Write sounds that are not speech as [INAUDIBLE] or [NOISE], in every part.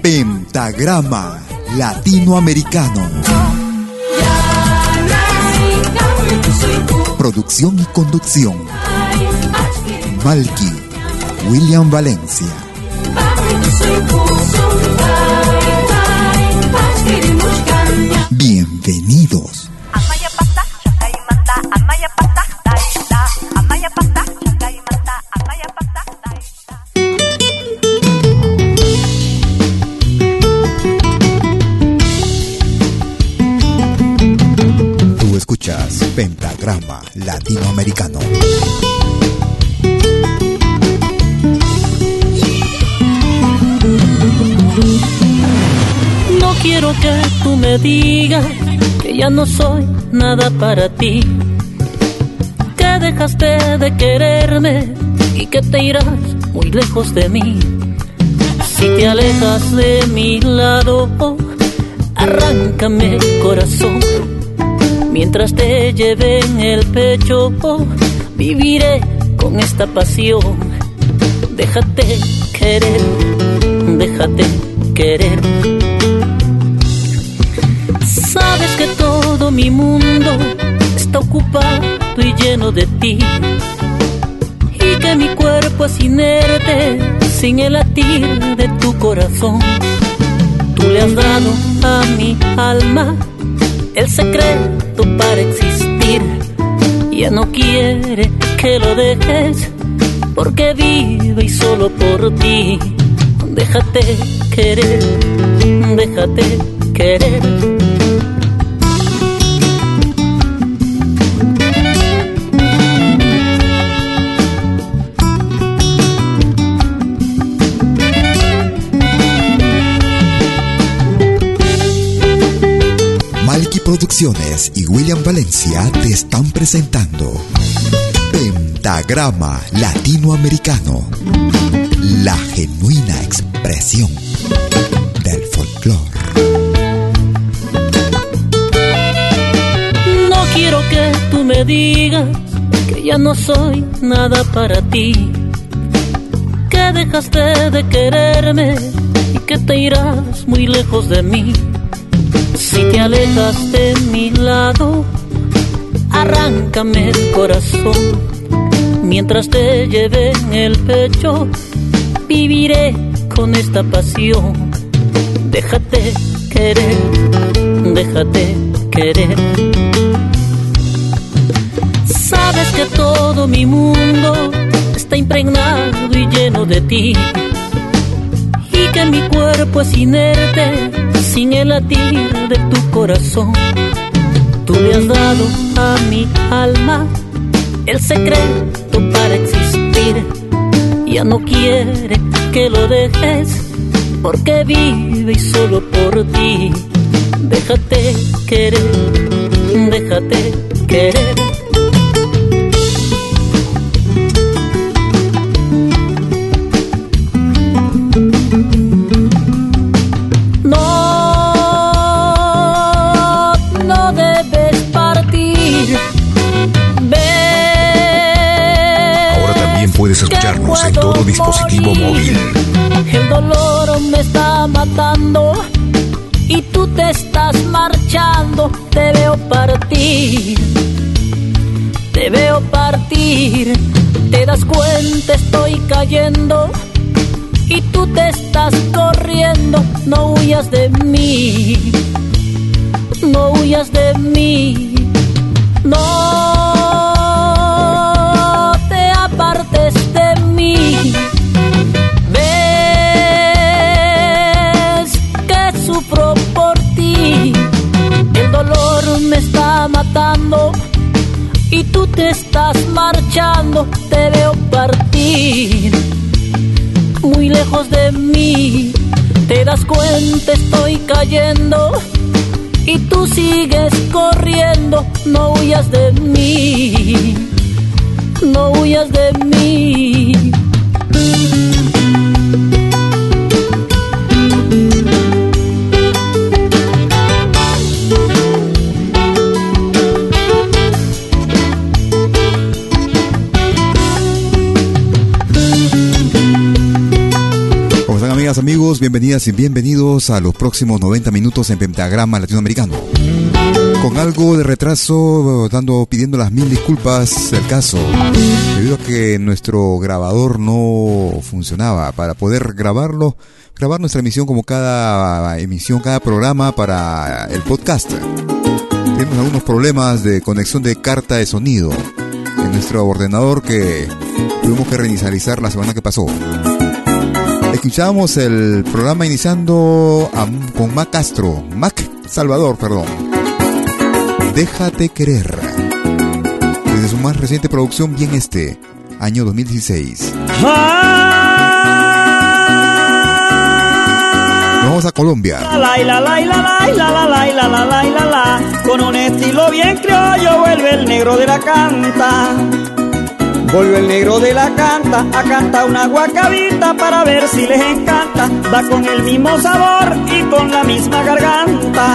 Pentagrama Latinoamericano. Producción y conducción. Malky, William Valencia. Bienvenidos. Pentagrama Latinoamericano. No quiero que tú me digas que ya no soy nada para ti. Que dejaste de quererme y que te irás muy lejos de mí. Si te alejas de mi lado, arráncame corazón. Mientras te lleve en el pecho, viviré con esta pasión. Déjate querer, déjate querer. Sabes que todo mi mundo está ocupado y lleno de ti. Y que mi cuerpo es inerte sin el latir de tu corazón. Tú le has dado a mi alma el secreto para existir. Ya no quiere que lo dejes porque vive y solo por ti. Déjate querer, déjate querer. Malky Producciones y William Valencia te están presentando Pentagrama Latinoamericano, la genuina expresión del folclore. No quiero que tú me digas que ya no soy nada para ti. Que dejaste de quererme y que te irás muy lejos de mí. Si te alejas de mi lado, arráncame el corazón. Mientras te lleve en el pecho, viviré con esta pasión. Déjate querer, déjate querer. Sabes que todo mi mundo está impregnado y lleno de ti. Y que mi cuerpo es inerte sin el latir de tu corazón. Tú le has dado a mi alma el secreto para existir. Ya no quiere que lo dejes porque vive y solo por ti. Déjate querer, déjate querer. Todo dispositivo móvil. El dolor me está matando y tú te estás marchando. Te veo partir, te veo partir. Te das cuenta, estoy cayendo y tú te estás corriendo. huyas de mí, no huyas de mí, no matando y tú te estás marchando, te veo partir muy lejos de mí. Te das cuenta, estoy cayendo y tú sigues corriendo. No huyas de mí, no huyas de mí. Amigos, bienvenidas y bienvenidos a los próximos 90 minutos en Pentagrama Latinoamericano. Con algo de retraso, dando, pidiendo las mil disculpas del caso, debido a que nuestro grabador no funcionaba. Para poder grabarlo, grabar nuestra emisión como cada emisión, cada programa para el podcast. Tenemos algunos problemas de conexión de carta de sonido en nuestro ordenador que tuvimos que reinicializar la semana que pasó. Escuchamos el programa iniciando con Mac Castro, Mac Salvador, perdón. Déjate querer. Desde su más reciente producción, Bien Este, año 2016. Vamos a Colombia. Con un estilo bien criollo vuelve el negro de la canta. Volvió el negro de la canta a cantar una guacabita para ver si les encanta. Va con el mismo sabor y con la misma garganta.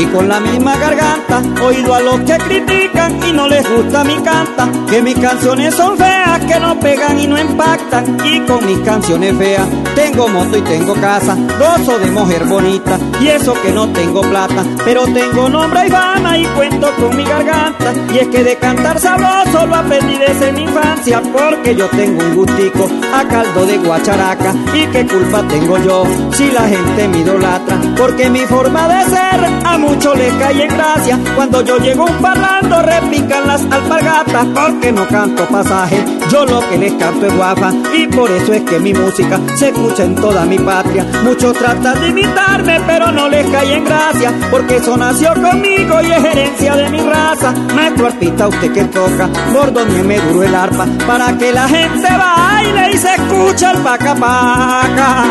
Y con la misma garganta, oído a los que critican y no les gusta mi canta. Que mis canciones son feas, que no pegan y no impactan. Y con mis canciones feas, tengo moto y tengo casa, gozo de mujer bonita. Y eso que no tengo plata, pero tengo nombre y fama y cuento con mi garganta. Y es que de cantar sabroso lo aprendí desde mi infancia, porque yo tengo un gustico a caldo de guacharaca. Y qué culpa tengo yo si la gente me idolatra, porque mi forma de ser a mucho le cae en gracia. Cuando yo llego un parlando, repican las alpargatas, porque no canto pasaje. Yo lo que les canto es guafa, y por eso es que mi música se escucha en toda mi patria. Muchos tratan de imitarme, pero no les cae en gracia, porque eso nació conmigo y es herencia de mi raza. Maestro artista, usted que toca, gordo me duro el arpa, para que la gente baile y se escuche el paca paca.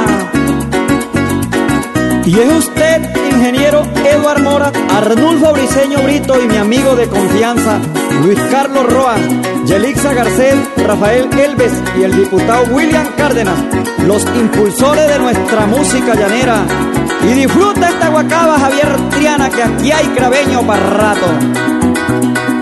Y es usted, ingeniero Eduard Mora, Arnulfo Briseño Brito y mi amigo de confianza, Luis Carlos Roa, Yelixa Garcés, Rafael Elves y el diputado William Cárdenas, los impulsores de nuestra música llanera. Y disfruta esta guacaba Javier Triana, que aquí hay craveño para rato.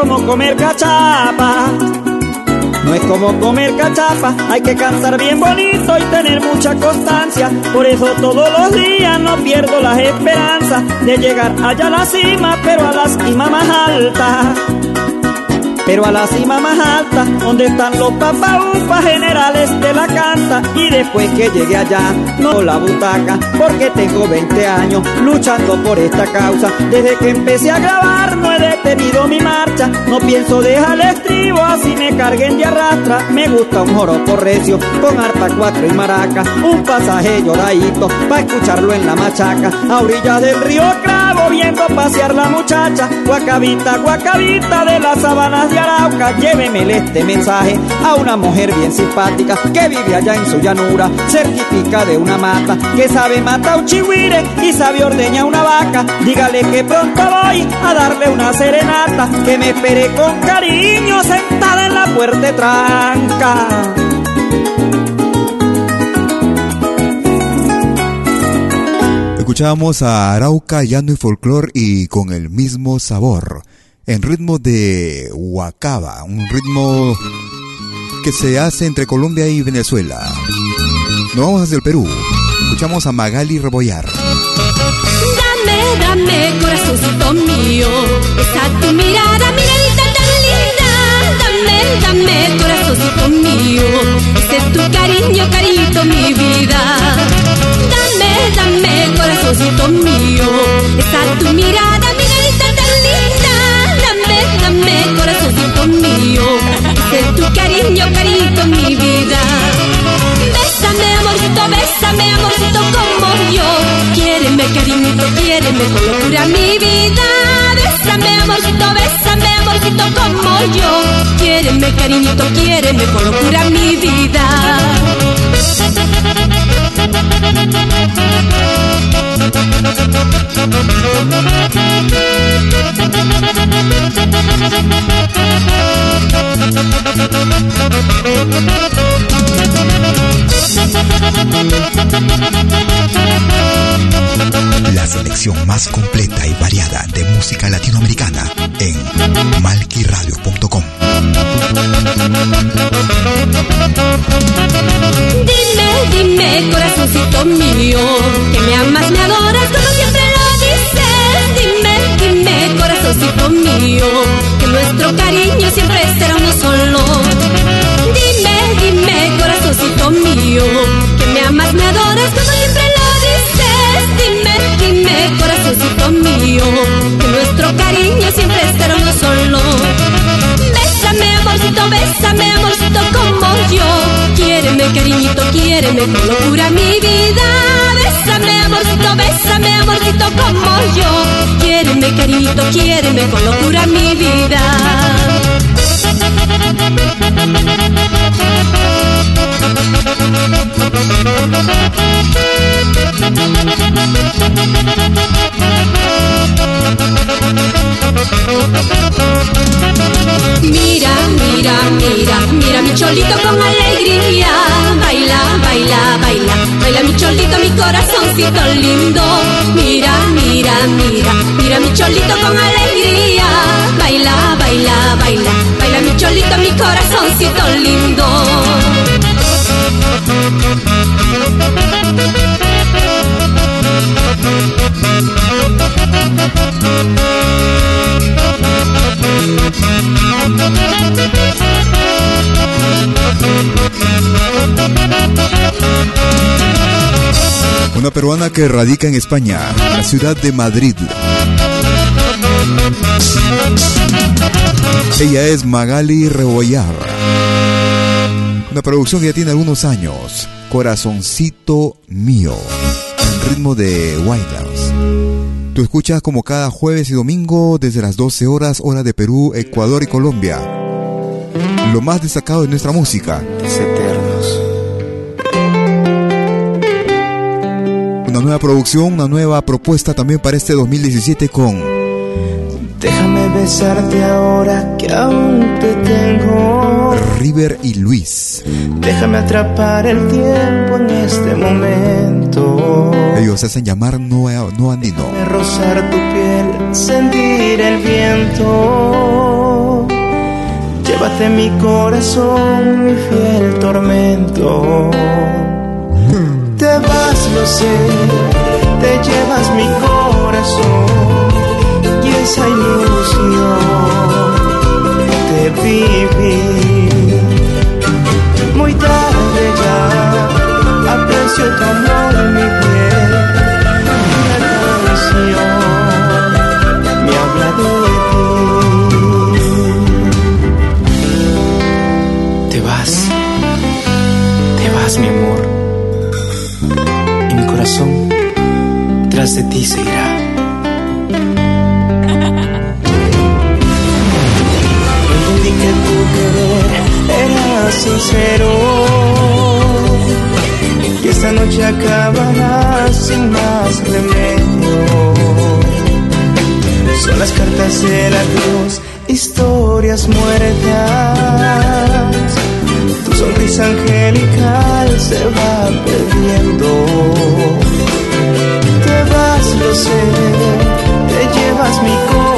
Como comer cachapa. No es como comer cachapa, hay que cantar bien bonito y tener mucha constancia. Por eso todos los días no pierdo las esperanzas de llegar allá a la cima, pero a la cima más alta pero a la cima más alta, donde están los papaupas generales de la canta. Y después que llegue allá, no la butaca, porque tengo 20 años luchando por esta causa. Desde que empecé a grabar, no he detenido mi marcha. No pienso dejar el estribo, así me carguen de arrastra. Me gusta un joropo recio, con arpa cuatro y maraca. Un pasaje lloradito, para escucharlo en la machaca. A orillas del río Cravo, viendo pasear la muchacha. Guacabita, guacabita de las sabanas de Arauca, llévemele este mensaje a una mujer bien simpática que vive allá en su llanura, certifica de una mata, que sabe matar un chihuire y sabe ordeñar una vaca. Dígale que pronto voy a darle una serenata, que me espere con cariño sentada en la puerta tranca. Escuchábamos a Arauca, Llano y Folclor y con el mismo sabor en ritmo de Huacaba, un ritmo que se hace entre Colombia y Venezuela. Nos vamos hacia el Perú. Escuchamos a Magali Rebollar. Dame, dame, corazoncito mío, esa tu mirada, miradita tan linda. Dame, dame, corazoncito mío, ese tu cariño, cariñito, mi vida. Dame, dame, corazoncito mío, esa tu mirada, ese tu cariño, cariñito, mi vida. Bésame, amorcito, bésame, amorcito, como yo. Quiéreme, cariñito, quiéreme con locura mi vida. Bésame, amorcito, bésame, amorcito, como yo. Quiéreme, cariñito, quiéreme con locura mi vida. La selección más completa y variada de música latinoamericana en malquiradio.com. Dime, dime, corazoncito mío, que me amas, me adoras, como corazoncito mío, que nuestro cariño siempre será uno solo. Dime, dime, corazoncito mío, que me amas, me adoras, como siempre lo dices. Dime, dime, corazoncito mío, que nuestro cariño siempre será uno solo. Bésame, amorcito, bésame, amorcito, como yo. Quiéreme, cariñito, quiéreme con locura mi vida. Bésame, amorcito, bésame, amorcito, como yo. Quiéreme, cariñito, quiéreme con locura mi vida. Lindo. Mira, mira, mira, mira mi cholito con alegría. Baila, baila, baila, baila mi cholito, mi corazoncito lindo. Una peruana que radica en España, la ciudad de Madrid. Ella es Magali Rebollar. Una producción que ya tiene algunos años. Corazoncito mío. En ritmo de Wildhouse. Tú escuchas como cada jueves y domingo desde las 12 horas, hora de Perú, Ecuador y Colombia. Lo más destacado de nuestra música. eternos. Una nueva producción, una nueva propuesta también para este 2017 con Déjame besarte ahora que aún te tengo. River y Luis. Déjame atrapar el tiempo en este momento. Ellos hacen llamar no, no andino. Déjame rozar tu piel, sentir el viento. Llévate mi corazón, mi fiel tormento. Te vas, lo sé, te llevas mi corazón y esa ilusión de vivir. Muy tarde ya, aprecio tu amor, mi piel. Corazón tras de ti seguirá. Entendí que tu querer era sincero y esta noche acabará sin más remedio. Son las cartas del adiós, historias muertas. Sonrisa angelical se va perdiendo. Te vas lo sé, te llevas mi corazón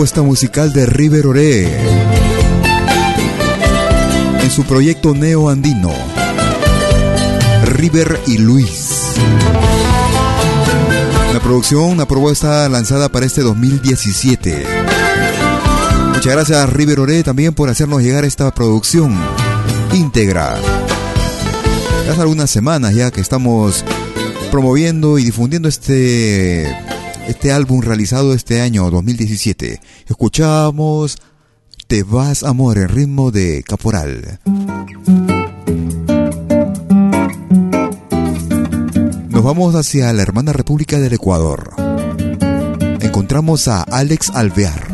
propuesta musical de River Ore en su proyecto Neo Andino, River y Luis. Una producción, una propuesta lanzada para este 2017. Muchas gracias a River Ore también por hacernos llegar esta producción íntegra. Hace algunas semanas ya que estamos promoviendo y difundiendo este este álbum realizado este año 2017. Escuchamos Te vas amor en ritmo de Caporal. Nos vamos hacia la hermana República del Ecuador. Encontramos a Alex Alvear.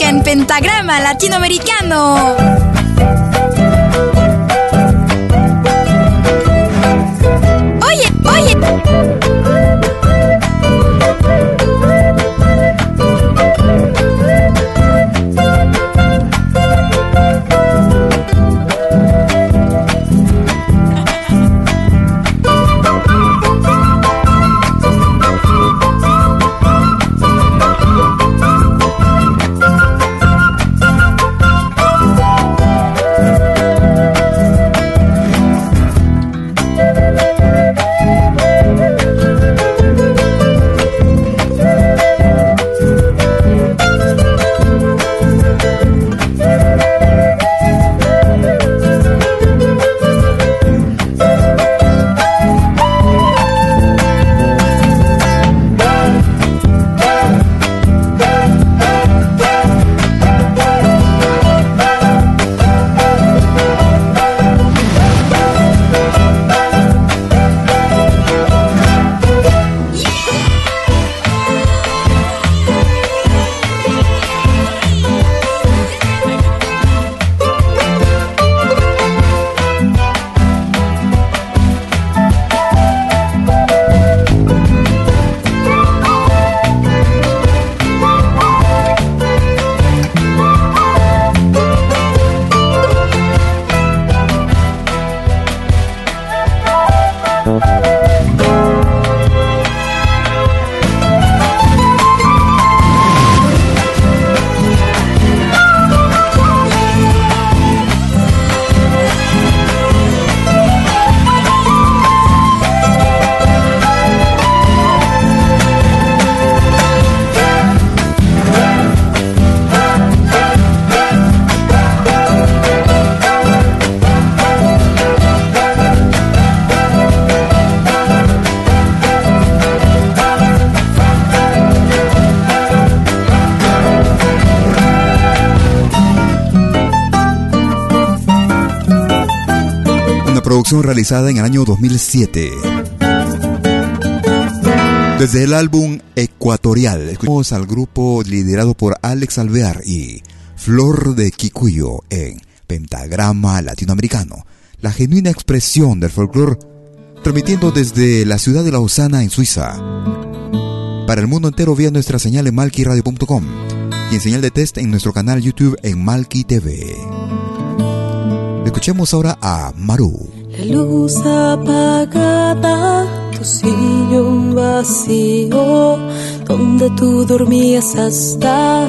en pentagrama latinoamericano. Oye, oye. Realizada en el año 2007. Desde el álbum Ecuatorial, escuchamos al grupo liderado por Alex Alvear y Flor de Kikuyo en Pentagrama Latinoamericano, la genuina expresión del folclore, transmitiendo desde la ciudad de Lausana en Suiza. Para el mundo entero vía nuestra señal en malquiradio.com y en señal de test en nuestro canal YouTube en Malki TV. Escuchemos ahora a Maru. La luz apagada, tu sillón vacío, donde tú dormías hasta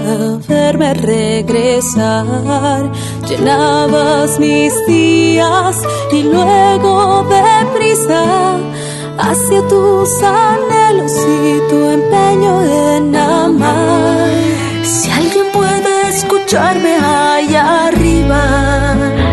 verme regresar. Llenabas mis días y luego deprisa hacia tus anhelos y tu empeño en amar. Si alguien puede escucharme allá arriba,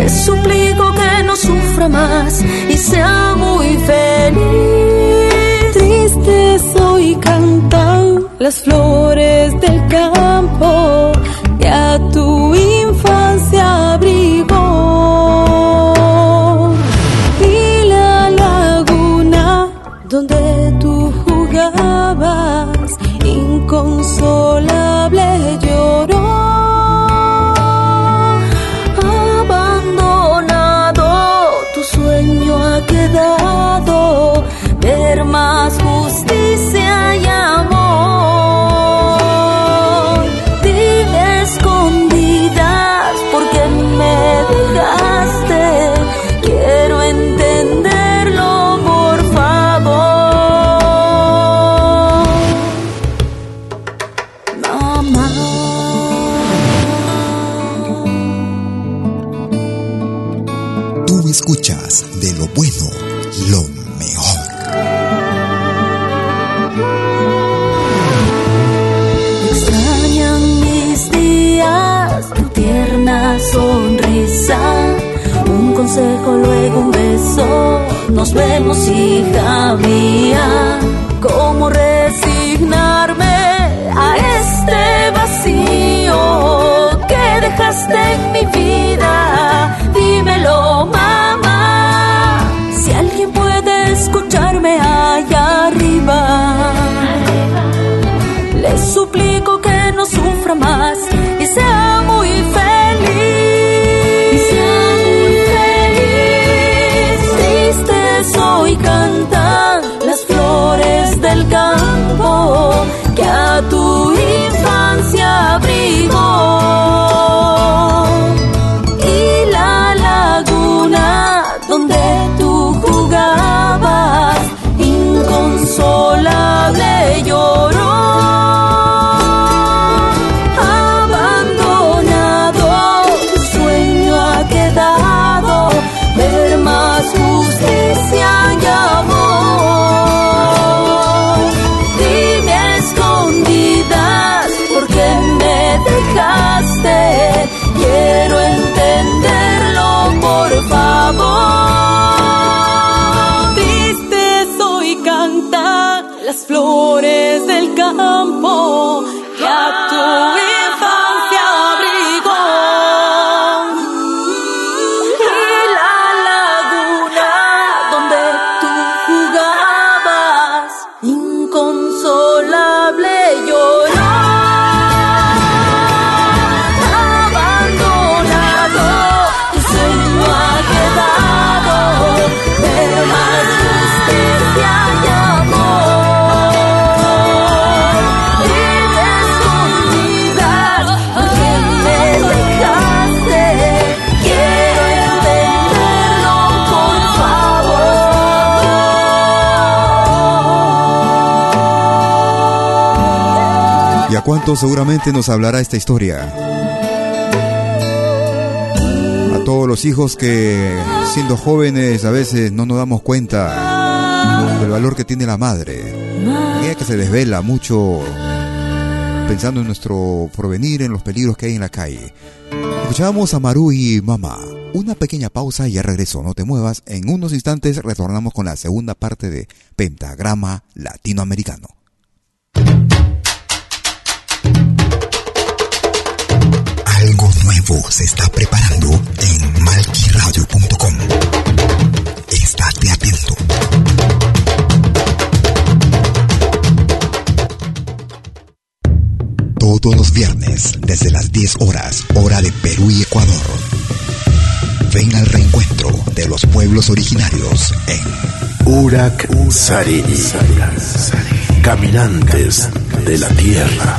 le suplico que no sufra más y sea muy feliz. Triste soy cantan las flores del campo que a tu infancia nos vemos hija mía, ¿cómo resignarme a este vacío que dejaste en mi vida? Dímelo mamá, si alguien puede escucharme allá arriba. Le suplico que no sufra más y sea muy campo a cuántos seguramente nos hablará esta historia? A todos los hijos que siendo jóvenes a veces no nos damos cuenta del valor que tiene la madre. Ella que se desvela mucho pensando en nuestro porvenir, en los peligros que hay en la calle. Escuchábamos a Maru y Mamá. Una pequeña pausa y ya regreso, no te muevas. En unos instantes retornamos con la segunda parte de Pentagrama Latinoamericano. Nuevo se está preparando en malquiradio.com. Estate atento. Todos los viernes, desde las 10 horas, hora de Perú y Ecuador. Ven al reencuentro de los pueblos originarios en Urak Sariri. Caminantes de la Tierra.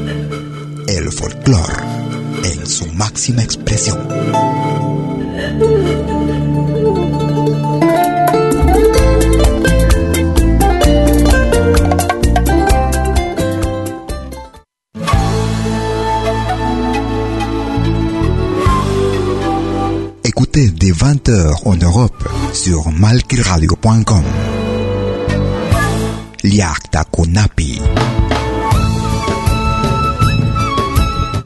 el folclore en su máxima expresión. Écoutez dès 20h en Europe sur malquiradio.com. Liakta Kunapi.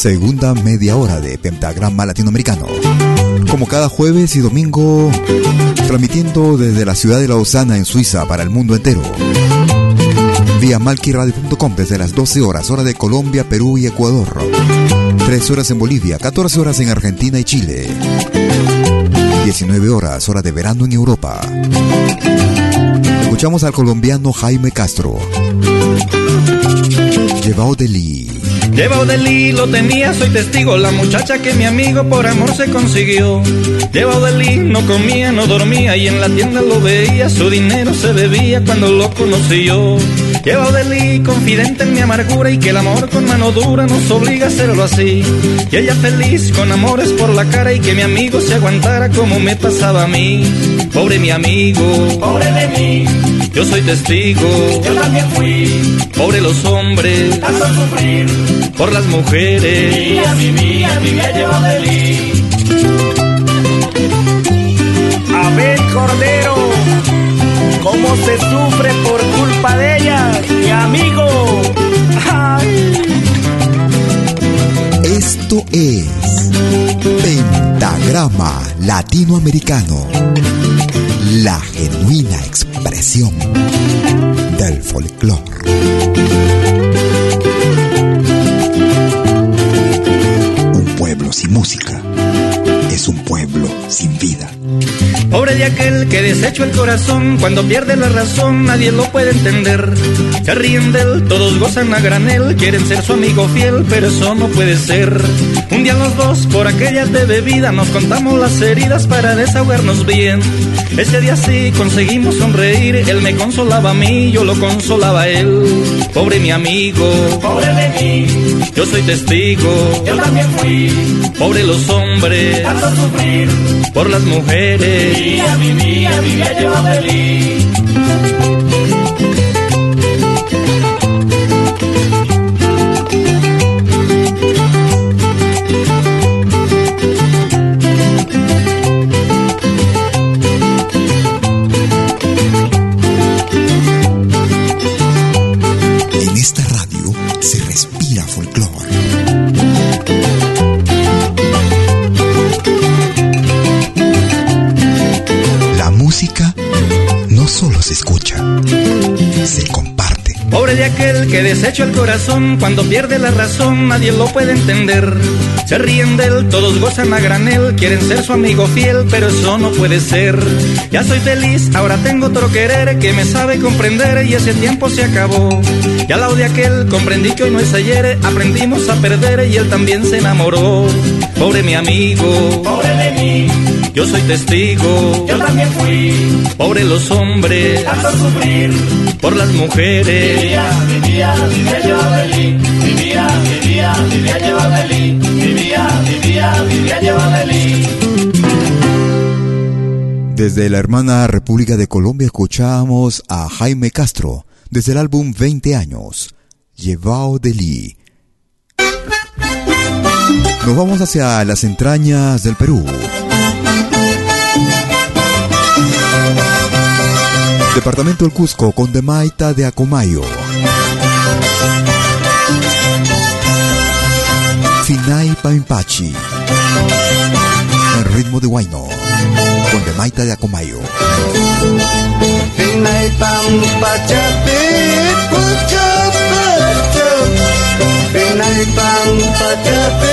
Segunda media hora de Pentagrama Latinoamericano. Como cada jueves y domingo, transmitiendo desde la ciudad de Lausana en Suiza para el mundo entero. Vía malquiradio.com desde las 12 horas, hora de Colombia, Perú y Ecuador. 3 horas en Bolivia, 14 horas en Argentina y Chile. 19 horas, hora de verano en Europa. Escuchamos al colombiano Jaime Castro. Llevao de Lee. Llevao de Lee lo tenía, soy testigo, la muchacha que mi amigo por amor se consiguió. Llevao de Lee no comía, no dormía y en la tienda lo veía, su dinero se bebía cuando lo conocí yo. Llevao de Lee, confidente en mi amargura y que el amor con mano dura nos obliga a hacerlo así. Y ella feliz con amores por la cara y que mi amigo se aguantara como me pasaba a mí. Pobre mi amigo, pobre de mí, yo soy testigo, yo también fui. Pobre los hombres, tanto sufrir por las mujeres. Vivía, vivía, vivía llevo de mí. Cordero. Cómo se sufre por culpa de ella, mi amigo. Esto es Pentagrama Latinoamericano, la genuina expresión del folclore. Un pueblo sin música es un pueblo sin vida. Pobre de aquel que desecho el corazón, cuando pierde la razón nadie lo puede entender. Se ríen de él, todos gozan a granel, quieren ser su amigo fiel, pero eso no puede ser. Un día los dos, por aquellas de bebida, nos contamos las heridas para desahogarnos bien. Ese día sí conseguimos sonreír, él me consolaba a mí, yo lo consolaba a él. Pobre mi amigo, pobre de mí, yo soy testigo, yo también fui. Pobre los hombres, tanto sufrir por las mujeres. Vivía, vivía, vivía yo feliz. Aquel que desecho el corazón, cuando pierde la razón nadie lo puede entender. Se ríen de él, todos gozan a granel, quieren ser su amigo fiel, pero eso no puede ser. Ya soy feliz, ahora tengo otro querer que me sabe comprender y ese tiempo se acabó. Y al lado de aquel comprendí que hoy no es ayer, aprendimos a perder y él también se enamoró. Pobre mi amigo, pobre de mí, yo soy testigo, yo también fui. Pobre los hombres, tanto sufrir por las mujeres. Vivía, vivía, vivía yo feliz. Vivía, vivía, vivía yo feliz. Vivía, vivía, vivía yo feliz. Desde la hermana República de Colombia escuchamos a Jaime Castro desde el álbum 20 años, Llevao de Lee. Nos vamos hacia las entrañas del Perú. Departamento del Cusco con Demaita de Acomayo. Finay Paimpachi. En ritmo de Huayno. Con Demaita de Acomayo. Finay Pampachapi, Puchapacha. Finay Pampachapi,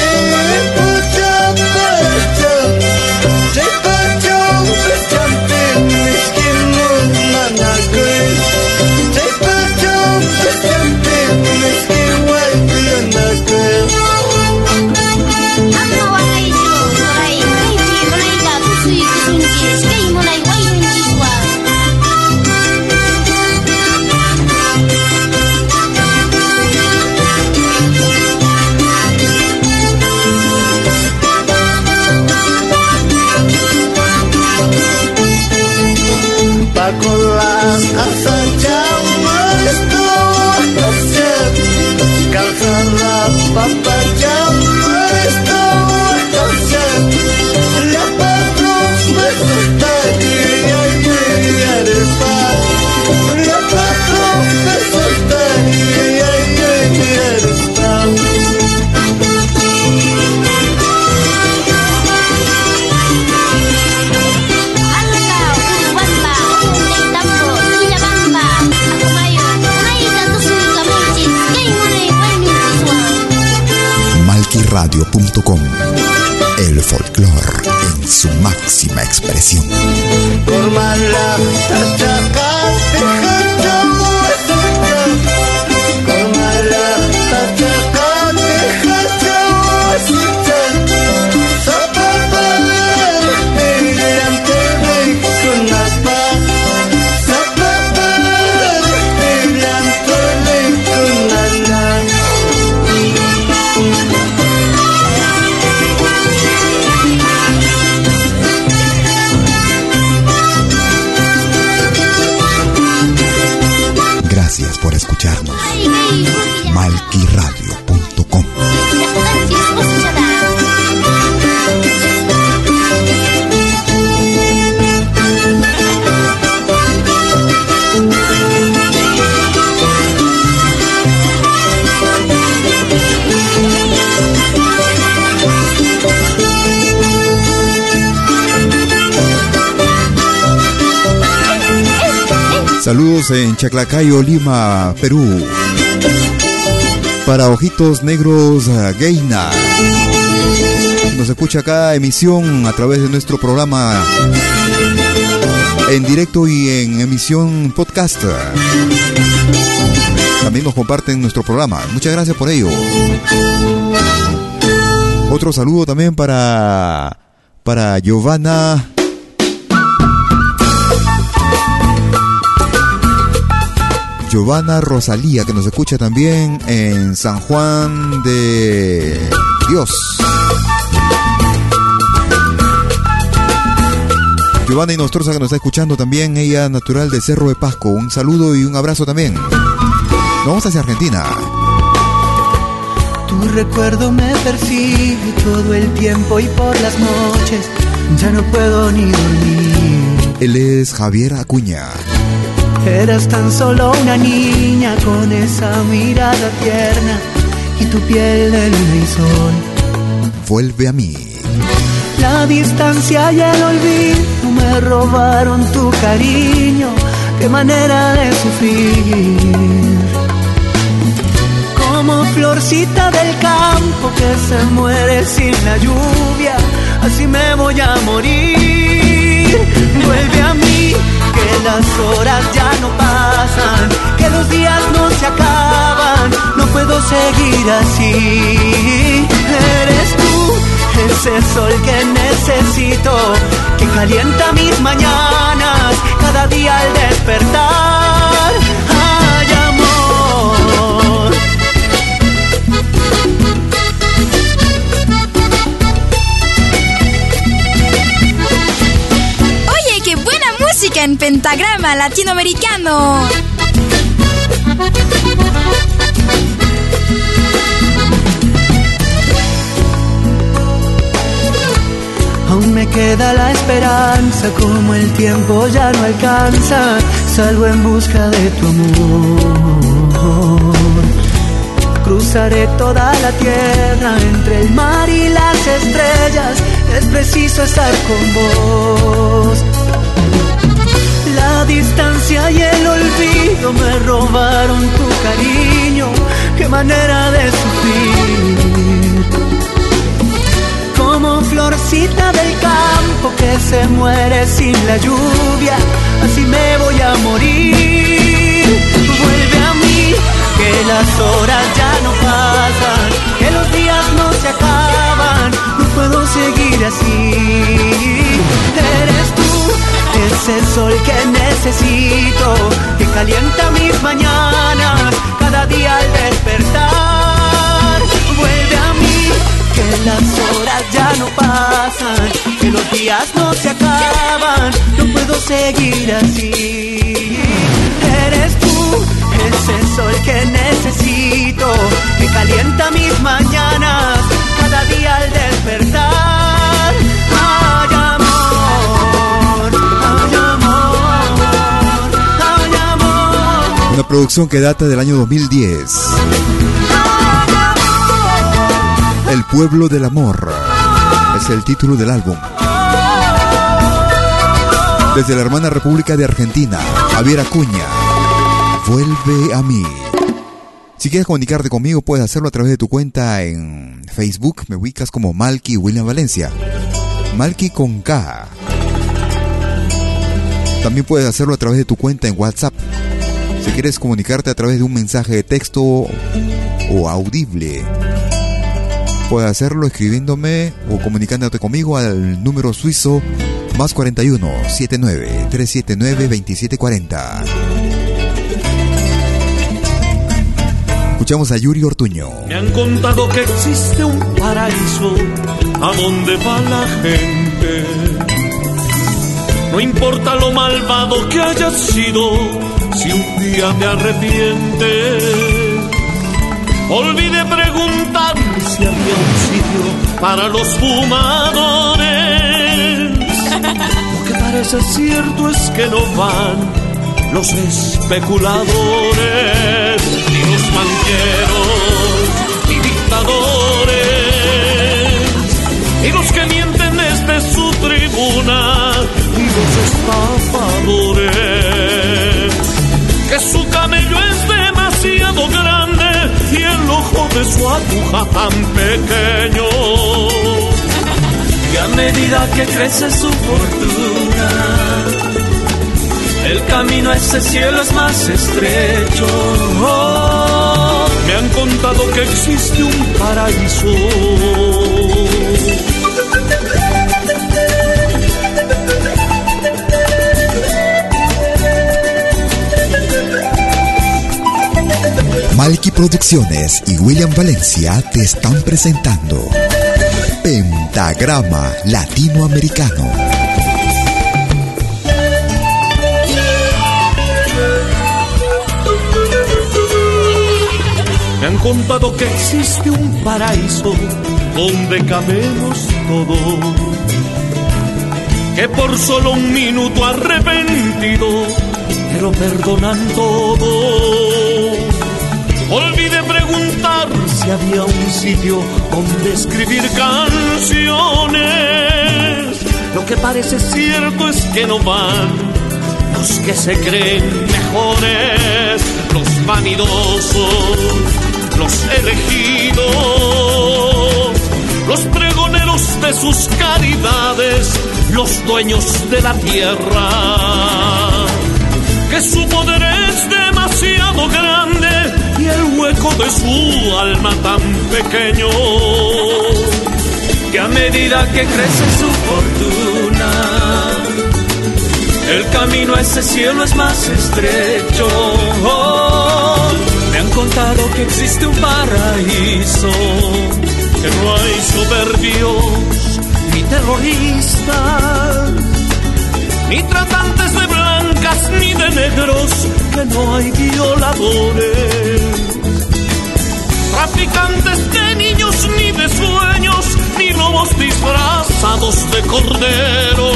El folclore en su máxima expresión. Saludos en Chaclacayo, Lima, Perú. Para Ojitos Negros eh, Geina. Nos escucha acá emisión a través de nuestro programa en directo y en emisión podcast. También nos comparten nuestro programa. Muchas gracias por ello. Otro saludo también para para Giovanna Giovanna Rosalía, que nos escucha también en San Juan de Dios. Giovanna Inostroza que nos está escuchando también, ella natural de Cerro de Pasco. Un saludo y un abrazo también. Nos vamos hacia Argentina. Tu recuerdo me persigue todo el tiempo y por las noches ya no puedo ni dormir. Él es Javier Acuña. Eras tan solo una niña con esa mirada tierna y tu piel de luna y sol. Vuelve a mí. La distancia y el olvido me robaron tu cariño. Qué manera de sufrir. Como florcita del campo que se muere sin la lluvia, así me voy a morir. Vuelve a mí, que las horas ya no pasan, que los días no se acaban, no puedo seguir así. Eres tú, ese sol que necesito, que calienta mis mañanas, cada día al despertar. En pentagrama latinoamericano. Aún me queda la esperanza, como el tiempo ya no alcanza, salgo en busca de tu amor. Cruzaré toda la tierra entre el mar y las estrellas, es preciso estar con vos. Distancia y el olvido me robaron tu cariño, qué manera de sufrir como florcita del campo que se muere sin la lluvia, así me voy a morir. Vuelve a mí, que las horas ya no pasan, que los días no se acaban, no puedo seguir así. Eres tú, ese sol que necesito, que calienta mis mañanas, cada día al despertar. Vuelve a mí, que las horas ya no pasan, que los días no se acaban, no puedo seguir así. Eres tú, ese sol que necesito, que calienta mis mañanas, cada día al despertar. Producción que data del año 2010. El pueblo del amor es el título del álbum. Desde la hermana República de Argentina, Javier Acuña, vuelve a mí. Si quieres comunicarte conmigo, puedes hacerlo a través de tu cuenta en Facebook. Me ubicas como Malky William Valencia. Malky con K. También puedes hacerlo a través de tu cuenta en WhatsApp. Si quieres comunicarte a través de un mensaje de texto o audible, puedes hacerlo escribiéndome o comunicándote conmigo al número suizo más 41 79 379 2740. Escuchamos a Yuri Ortuño. Me han contado que existe un paraíso a donde va la gente. No importa lo malvado que haya sido, si un día me arrepiente. Olvide preguntar si había un sitio para los fumadores. [LAUGHS] Lo que parece cierto es que no van los especuladores, ni los banqueros, ni dictadores, y los que mienten desde su tribuna, y los estafadores. Que su camello es demasiado grande y el ojo de su aguja tan pequeño. Y a medida que crece su fortuna, el camino a ese cielo es más estrecho. Me han contado que existe un paraíso. Malky Producciones y William Valencia te están presentando Pentagrama Latinoamericano. Me han contado que existe un paraíso donde cabemos todos. Que por solo un minuto arrepentido te lo perdonan todo. Olvidé preguntar si había un sitio donde escribir canciones. Lo que parece cierto es que no van los que se creen mejores, los vanidosos, los elegidos, los pregoneros de sus caridades, los dueños de la tierra. Que su poder es demasiado grande hueco de su alma tan pequeño. que a medida que crece su fortuna, el camino a ese cielo es más estrecho. Me han contado que existe un paraíso, Que no hay soberbios ni terroristas, ni tratantes de blancas ni de negros, que no hay violadores, traficantes de niños ni de sueños, ni lobos disfrazados de cordero.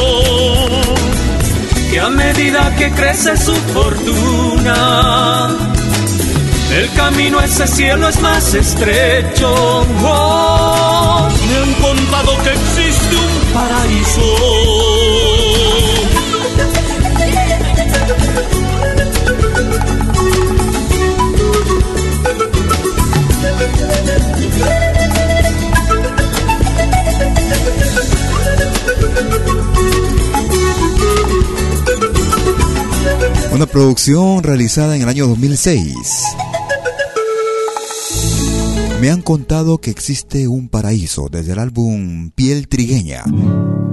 que a medida que crece su fortuna, el camino a ese cielo es más estrecho. Me han contado que existe un paraíso. Una producción realizada en el año 2006. Me han contado que existe un paraíso desde el álbum Piel Trigueña.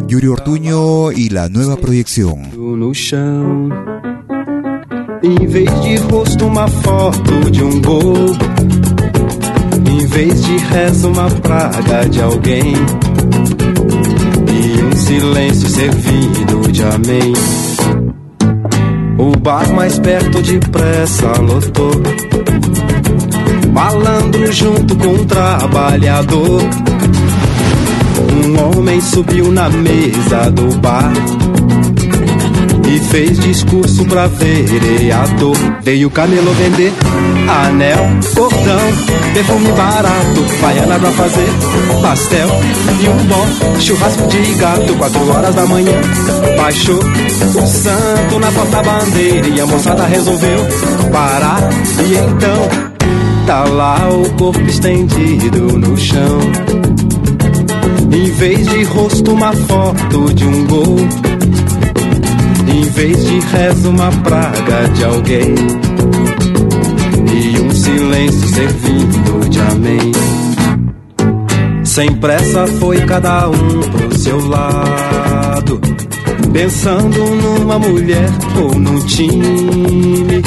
Yuri Ortuño y la nueva proyección. Em vez de rosto, uma foto de um gol. Em vez de rezo, uma praga de alguém. E um silêncio servido de amém. O bar mais perto depressa lotou. Malandro junto com um trabalhador. Um homem subiu na mesa do bar e fez discurso pra vereador. Veio o camelô vender anel, cordão, perfume barato, baiana pra fazer pastel e um bom churrasco de gato. Quatro horas da manhã baixou o santo na porta-bandeira e a moçada resolveu parar. E então tá lá o corpo estendido no chão. Em vez de rosto, uma foto de um gol. Em vez de rezo, uma praga de alguém. E um silêncio servindo de amém. Sem pressa foi cada um pro seu lado. Pensando numa mulher ou num time.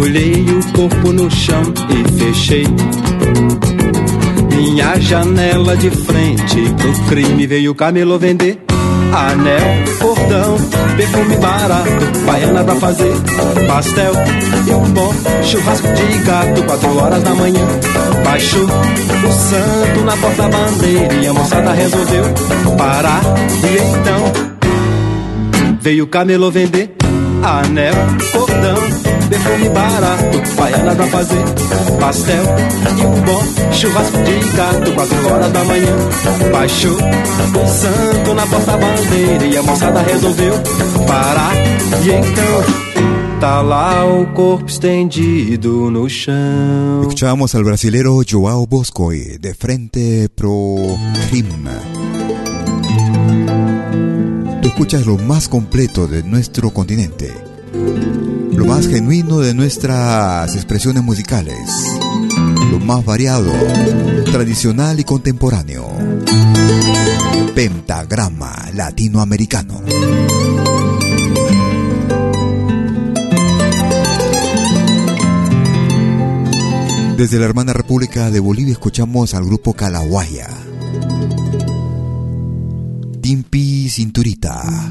Olhei o corpo no chão e fechei. Minha janela de frente pro crime veio o camelô vender anel, cordão, perfume barato, baiana pra fazer pastel e um bom churrasco de gato. Quatro horas da manhã baixou o santo na porta-bandeira e a moçada resolveu parar. E então veio o camelô vender anel, cordão perfume barato, baiana pra fazer pastel e um bom churrasco de gato. Quatro horas da manhã baixou o santo na porta-bandeira e a moçada resolveu parar. E então tá lá o corpo estendido no chão. Escuchamos al brasilero Joao Bosco de Frente Pro Rim. Tú escuchas lo más completo de nuestro continente, lo más genuino de nuestras expresiones musicales, lo más variado, tradicional y contemporáneo. Pentagrama Latinoamericano. Desde la hermana República de Bolivia escuchamos al grupo Calahuaya. Timpi Cinturita.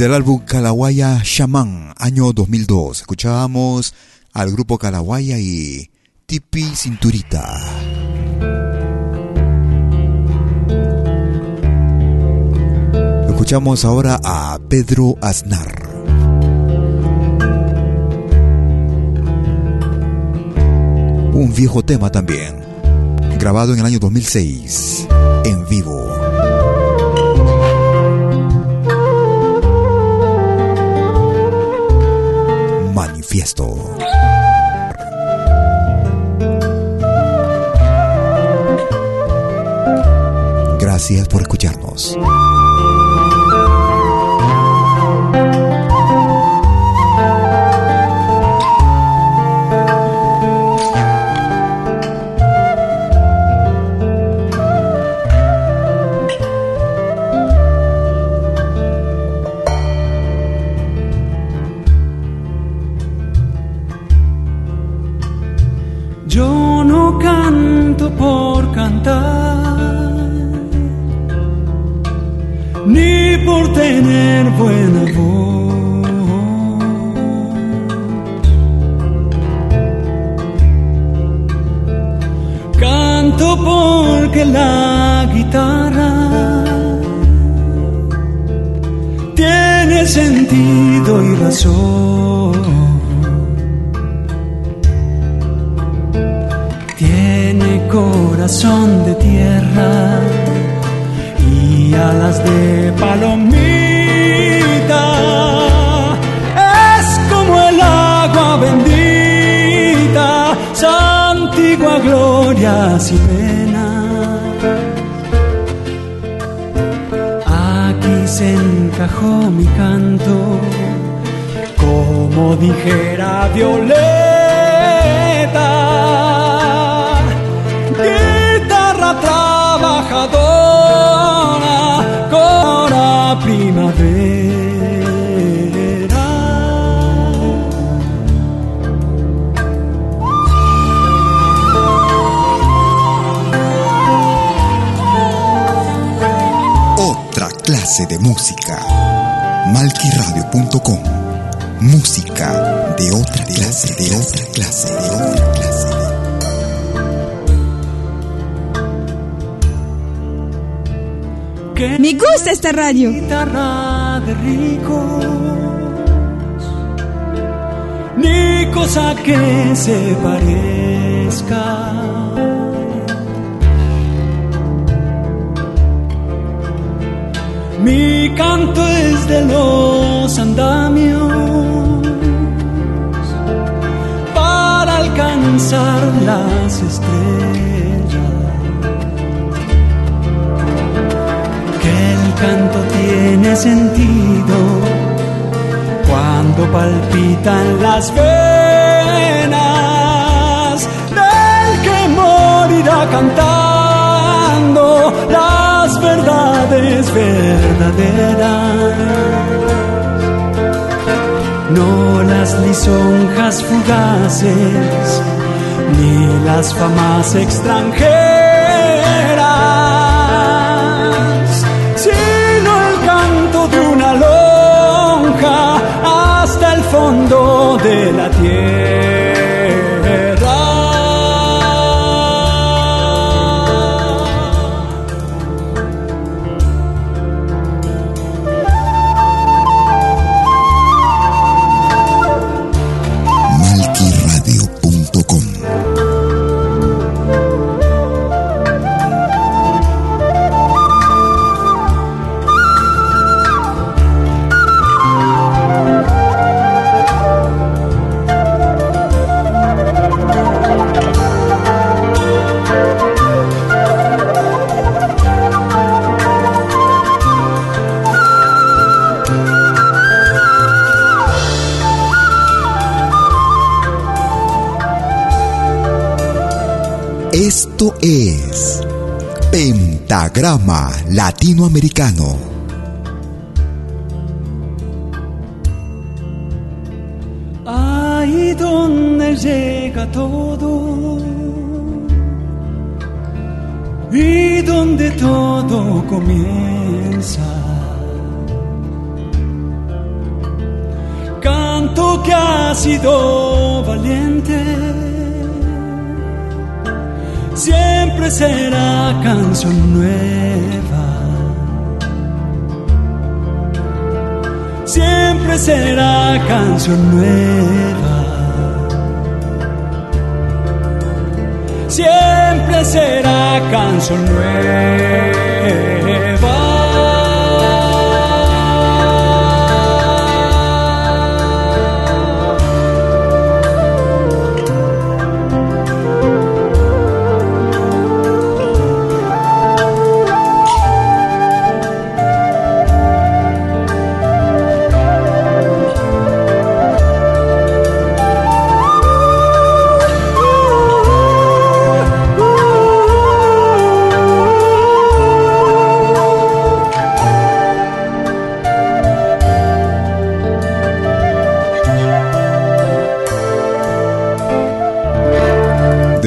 Desde el álbum Calawaya Shaman, año 2002, escuchábamos al grupo Calawaya y Tipi Cinturita. Escuchamos ahora a Pedro Aznar. Un viejo tema también, grabado en el año 2006, en vivo. Manifiesto. Gracias por escucharnos. Por tener buena voz. Canto porque la guitarra tiene sentido y razón. Tiene corazón de tierra y alas de palomita. Es como el agua bendita, santigua glorias y penas. Aquí se encajó mi canto, como dijera Violeta. Otra clase de música. Malquiradio.com. Música de otra clase, de otra clase, de otra clase. Me gusta esta radio. Guitarra de ricos, ni cosa que se parezca. Mi canto es de los andamios para alcanzar las estrellas. Tiene sentido cuando palpitan las venas del que morirá cantando las verdades verdaderas. No las lisonjas fugaces ni las famas extranjeras de la tierra. Es Pentagrama Latinoamericano. Ahí donde llega todo y donde todo comienza. Canto que ha sido valiente, siempre será canción nueva. Siempre será canción nueva. Siempre será canción nueva.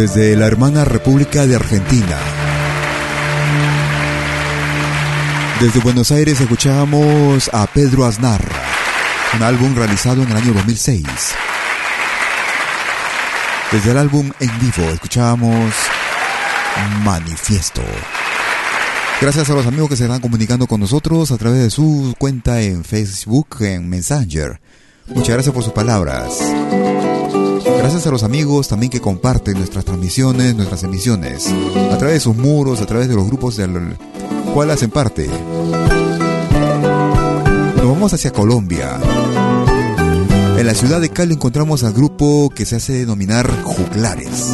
Desde la hermana República de Argentina. Desde Buenos Aires escuchamos a Pedro Aznar, un álbum realizado en el año 2006. Desde el álbum en vivo escuchamos Manifiesto. Gracias a los amigos que se están comunicando con nosotros a través de su cuenta en Facebook, en Messenger. Muchas gracias por sus palabras. Gracias a los amigos también que comparten nuestras transmisiones, nuestras emisiones, a través de sus muros, a través de los grupos del cual hacen parte. Nos vamos hacia Colombia. En la ciudad de Cali encontramos al grupo que se hace denominar Juglares.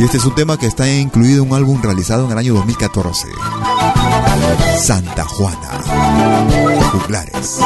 Y este es un tema que está incluido en un álbum realizado en el año 2014. Santa Juana. Juglares.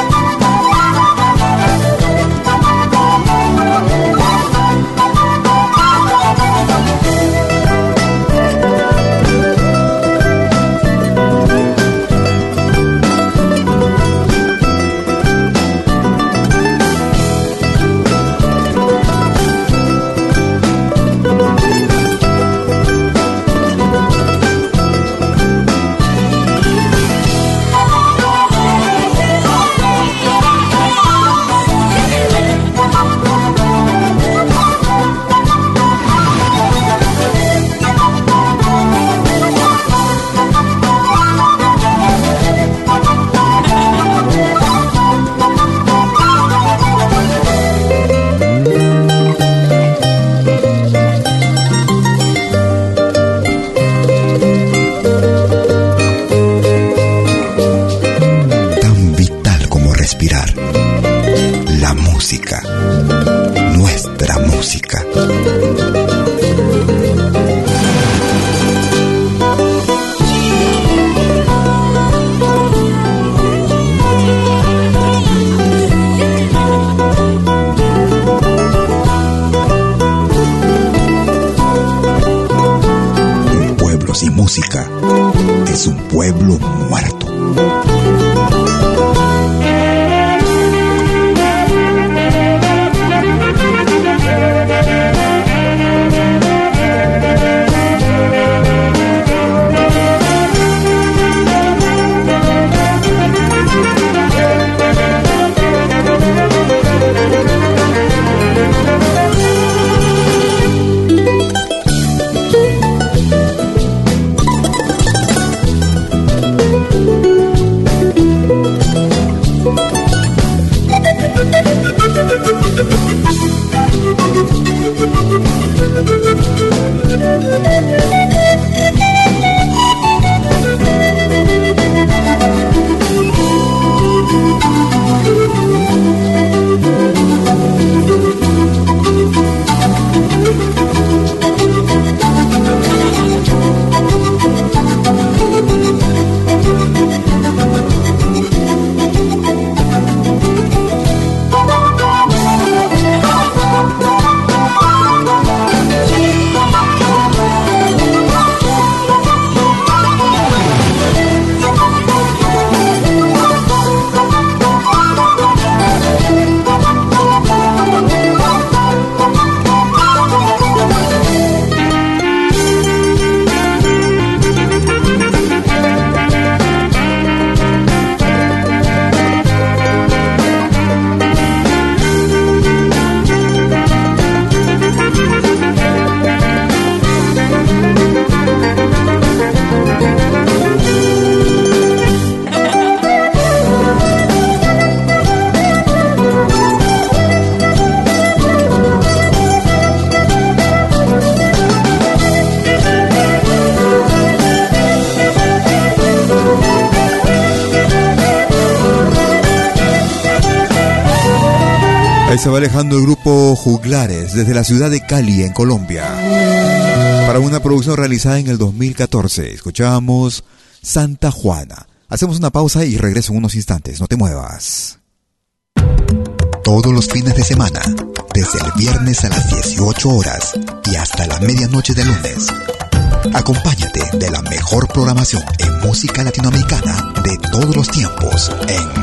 Ahí se va alejando el grupo Juglares desde la ciudad de Cali, en Colombia. Para una producción realizada en el 2014. Escuchamos Santa Juana. Hacemos una pausa y regreso en unos instantes. No te muevas. Todos los fines de semana, desde el viernes a las 18 horas y hasta la medianoche del lunes. Acompáñate de la mejor programación en música latinoamericana de todos los tiempos en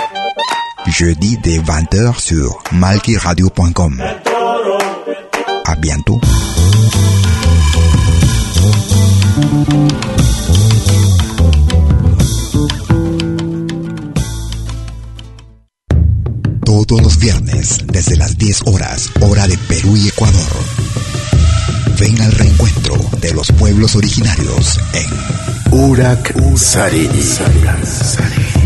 Jeudi dès 20h sur malkiradio.com. À bientôt. Todos los viernes, desde las 10 horas, hora de Perú y Ecuador. Ven al reencuentro de los pueblos originarios en Urak Sarini.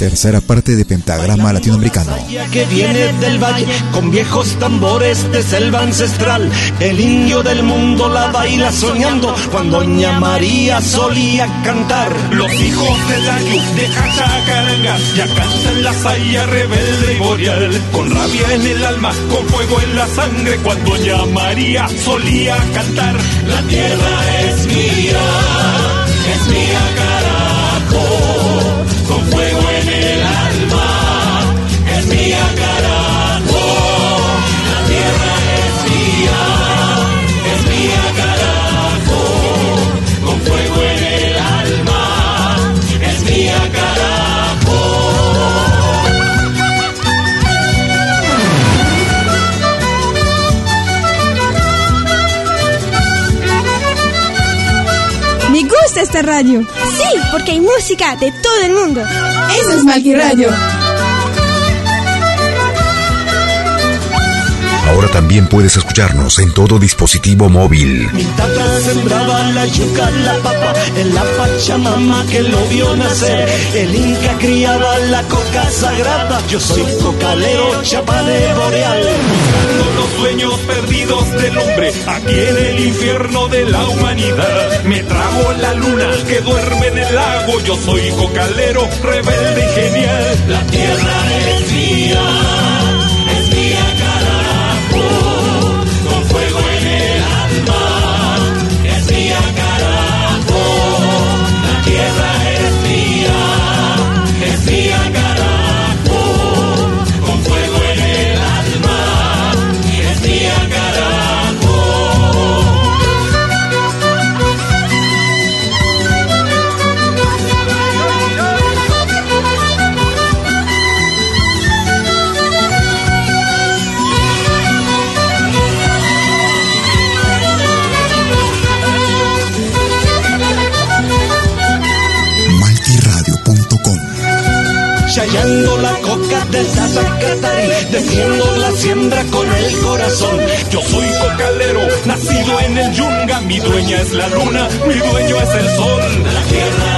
Tercera parte de Pentagrama Latinoamericano. que viene del valle con viejos tambores de selva ancestral. El indio del mundo la baila soñando cuando Doña María solía cantar. Los hijos de la luz de Cachacaranga ya cantan la saya rebelde y boreal. Con rabia en el alma, con fuego en la sangre, cuando Doña María solía cantar. La tierra es mía, es mía carajo, gusta esta radio. Sí, porque hay música de todo el mundo. Eso es Malqui Radio. Ahora también puedes escucharnos en todo dispositivo móvil. Mi tata sembraba la yuca, la papa, en la pachamama que lo vio nacer. El Inca criaba la coca sagrada. Yo soy cocalero, chapa de boreal. Buscando los sueños perdidos del hombre aquí en el infierno de la humanidad. Me trago la luna que duerme en el lago. Yo soy cocalero, rebelde y genial. La tierra es mía, Defiendo la siembra con el corazón. Yo soy cocalero, nacido en el yunga. Mi dueña es la luna, mi dueño es el sol. La tierra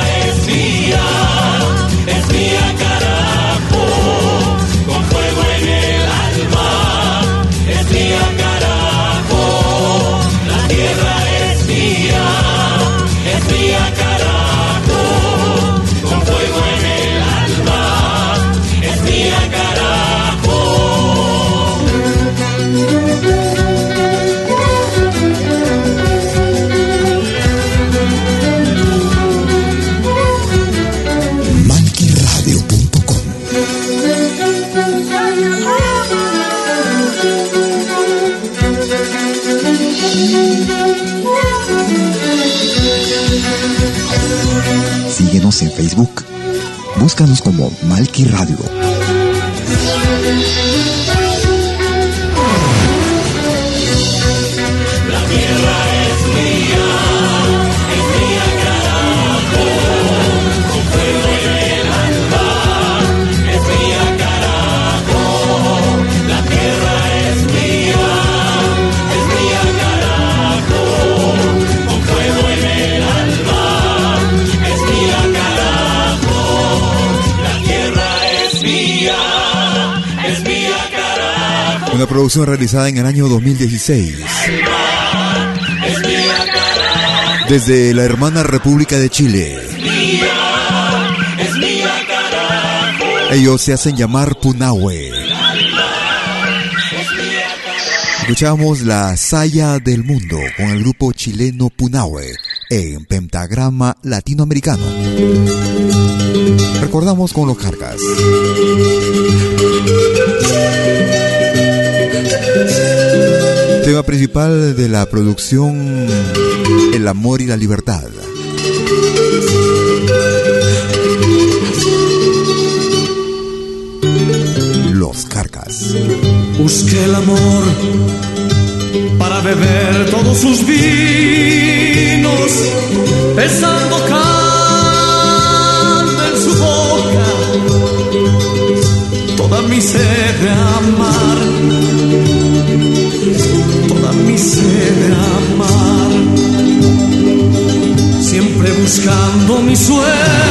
en Facebook. Búscanos como Malqui Radio. Una producción realizada en el año 2016 Es mía, carajo. desde la hermana República de Chile. Ellos se hacen llamar Punahue. Escuchamos la Saya del Mundo con el grupo chileno Punahue en pentagrama latinoamericano. Recordamos con los cargas. Tema principal de la producción El amor y la libertad. Los cargas. Busqué el amor para beber todos sus vinos, besando calma en su boca, toda mi sed de amar, mi sed de amar, siempre buscando mi sueño,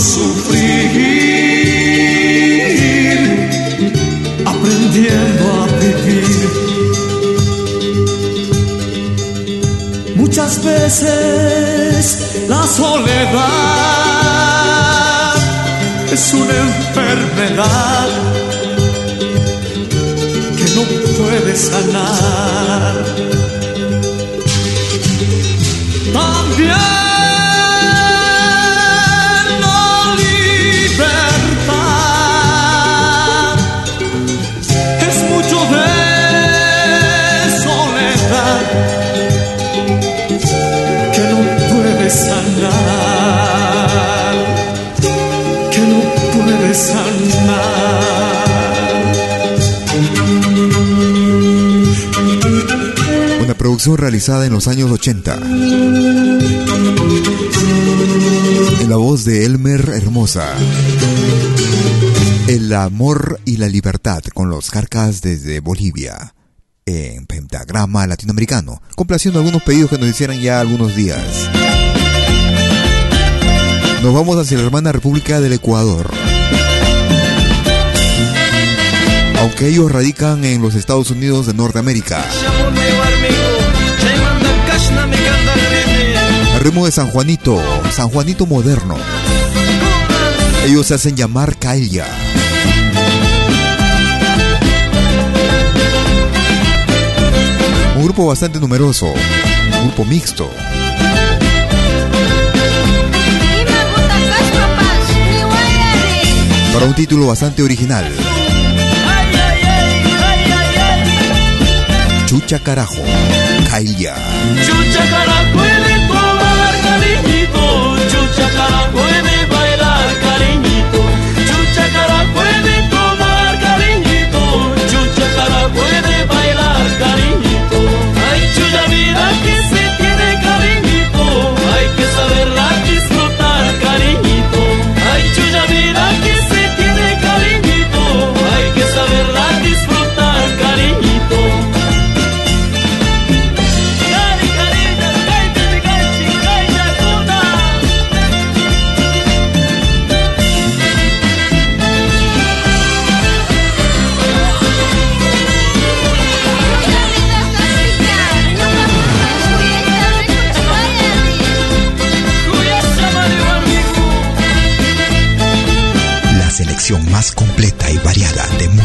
sufrir, aprendiendo a vivir. Muchas veces la soledad es una enfermedad que no puede sanar. Producción realizada en los años 80. En la voz de Elmer Hermosa. El amor y la libertad con los carcas desde Bolivia. En pentagrama latinoamericano. Complaciendo algunos pedidos que nos hicieran ya algunos días. Nos vamos hacia la hermana República del Ecuador. Aunque ellos radican en los Estados Unidos de Norteamérica. Ritmo de San Juanito, San Juanito moderno. Ellos se hacen llamar Kailla. Un grupo bastante numeroso, un grupo mixto. Para un título bastante original. Chucha carajo, Kailla. Chucha cara puede tomar cariñito, chucha cara puede bailar cariñito,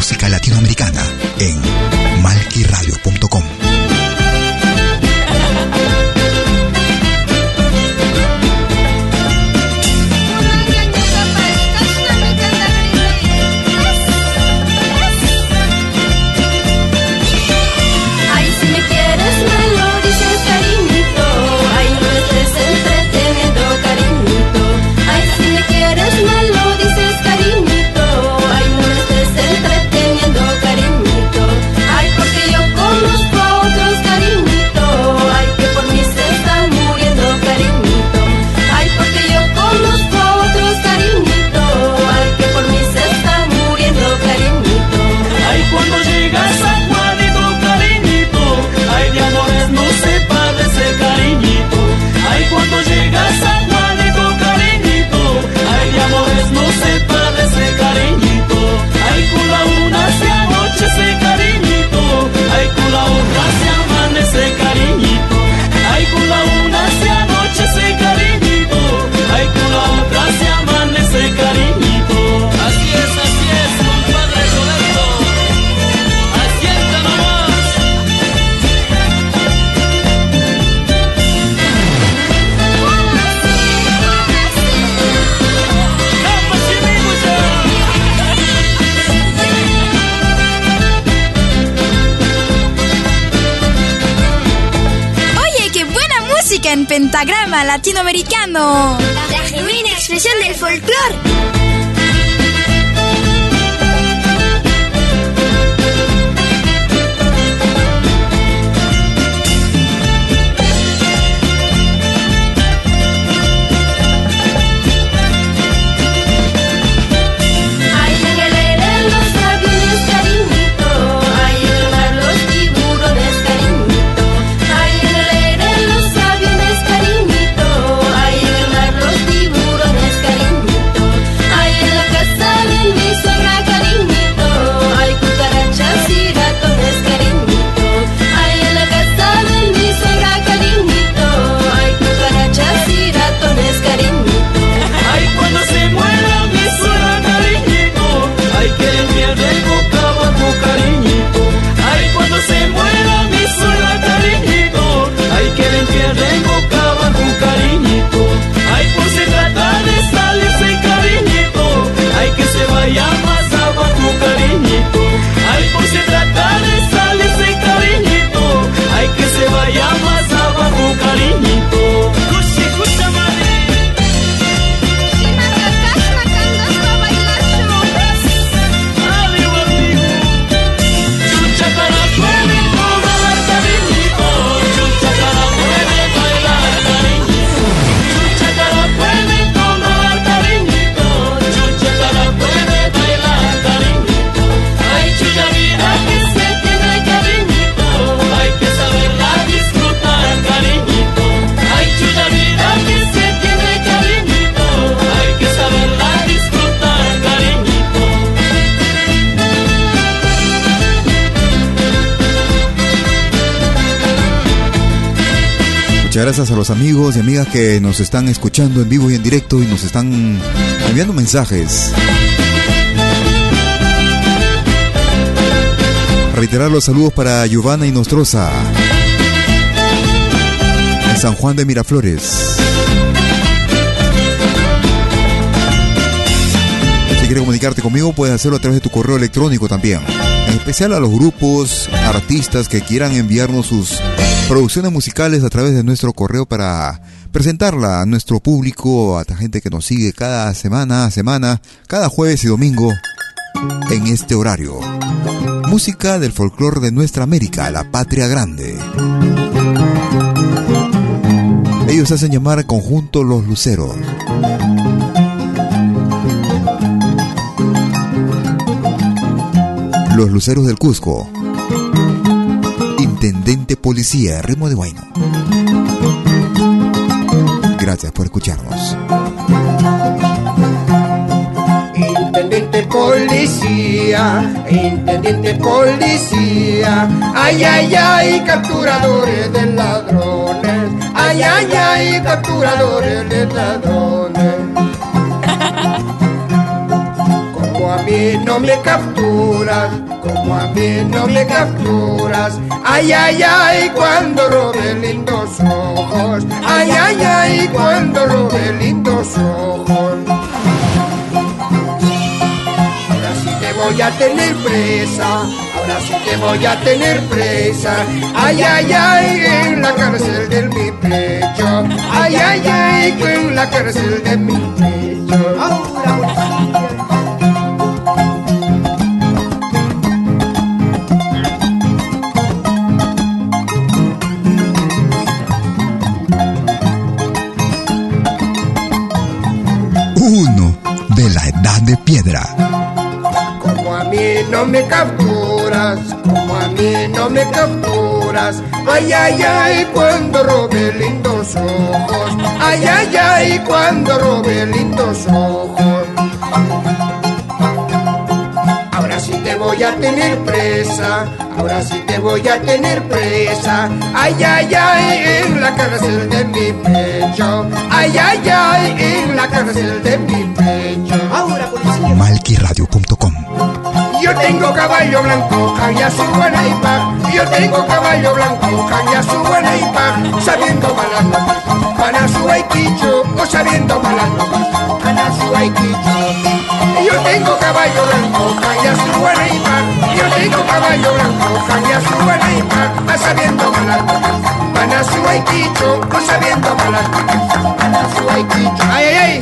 música latinoamericana en pentagrama latinoamericano. Gracias a los amigos y amigas que nos están escuchando en vivo y en directo y nos están enviando mensajes. Reiterar los saludos para Giovanna y Nostroza. En San Juan de Miraflores. Si quieres comunicarte conmigo, puedes hacerlo a través de tu correo electrónico también. En especial a los grupos, artistas que quieran enviarnos sus producciones musicales a través de nuestro correo para presentarla a nuestro público, a la gente que nos sigue cada semana, semana, cada jueves y domingo en este horario. Música del folclore de nuestra América, la patria grande. Ellos hacen llamar conjunto Los Luceros. Los Luceros del Cusco. Intendente Policía, Remo de Guayno. Gracias por escucharnos. Intendente Policía, Intendente Policía, ay, ay, ay, capturadores de ladrones, ay, ay, ay, capturadores de ladrones. [LAUGHS] A mí no me capturas, como a mí no me capturas. Ay, ay, ay, cuando robe lindos ojos. Ay, ay, ay, cuando robe lindos ojos. Ahora sí te voy a tener presa. Ahora sí te voy a tener presa. Ay, ay, ay, en la cárcel de mi pecho. Ay, ay, ay, en la cárcel de mi pecho. De piedra. Como a mí no me capturas, como a mí no me capturas. Ay, ay, ay, cuando robe lindos ojos. Ay, ay, ay, cuando robe lindos ojos. Te voy a tener presa, ahora sí te voy a tener presa. Ay, ay, ay, en la cárcel de mi pecho. Ay, ay, ay, en la cárcel de mi pecho. Ahora Malquiradio.com Yo tengo caballo blanco, calla su buena y paz. Yo tengo caballo blanco, calla su buena y paz. Sabiendo malas noticias, para su aiquicho, o sabiendo malas noticias, para su aiquicho. Yo tengo caballo blanco, calla su buena y Yo tengo caballo blanco, calla su buena y paz. Sabiendo malas noticias, pana su quicho, o sabiendo malas pana su quicho. ¡Ay, ay, ay!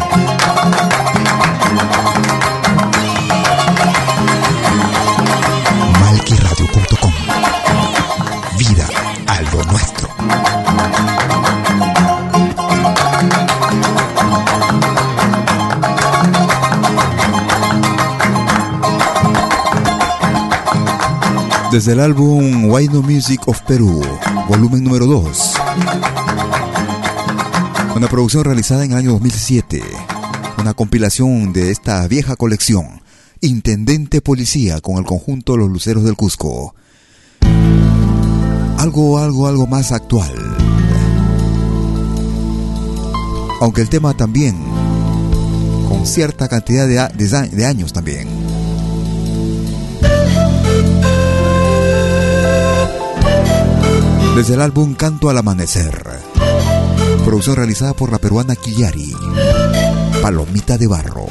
Desde el álbum Why No Music of Perú, volumen número 2. Una producción realizada en el año 2007. Una compilación de esta vieja colección. Intendente Policía con el conjunto Los Luceros del Cusco. Algo, algo, algo más actual. Aunque el tema también, con cierta cantidad de, de de años también. Desde el álbum Canto al Amanecer. Producción realizada por la peruana Quillari. Palomita de Barro.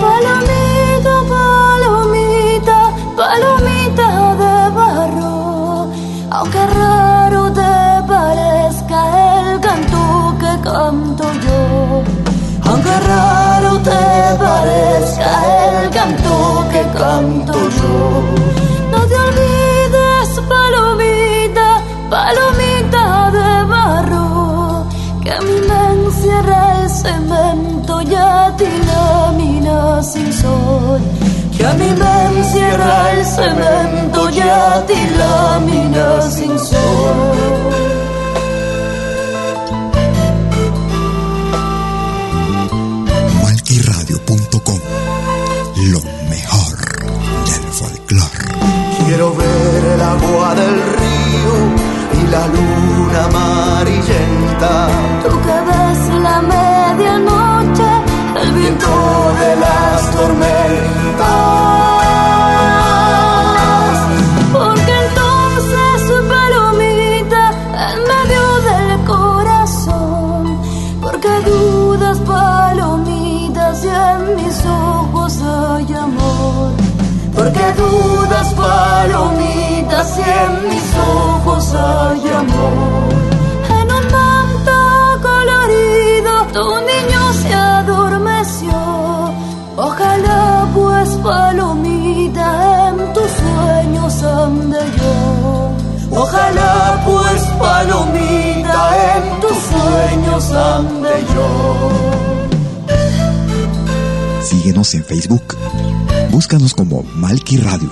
Palomita, palomita, palomita de barro, aunque raro te parezca el canto que canto yo, aunque raro te parezca el canto que canto yo, que a mí me encierra el cemento y a ti la mina sin sol. Que a mí me encierra el cemento y a ti la mina sin sol. Malquiradio.com Lo mejor del folclore. Quiero ver el agua del río la luna amarillenta. Tú que ves la medianoche, el viento de las tormentas. Porque entonces, palomita, en medio del corazón, porque dudas, palomitas, y en mis ojos hay amor. Porque dudas, palomitas, en mis ojos hay amor. En un manto colorido, tu niño se adormeció. Ojalá, pues, palomita, en tus sueños ande yo. Ojalá, pues, palomita, en tus sueños ande yo. Síguenos en Facebook. Búscanos como Malqui Radio.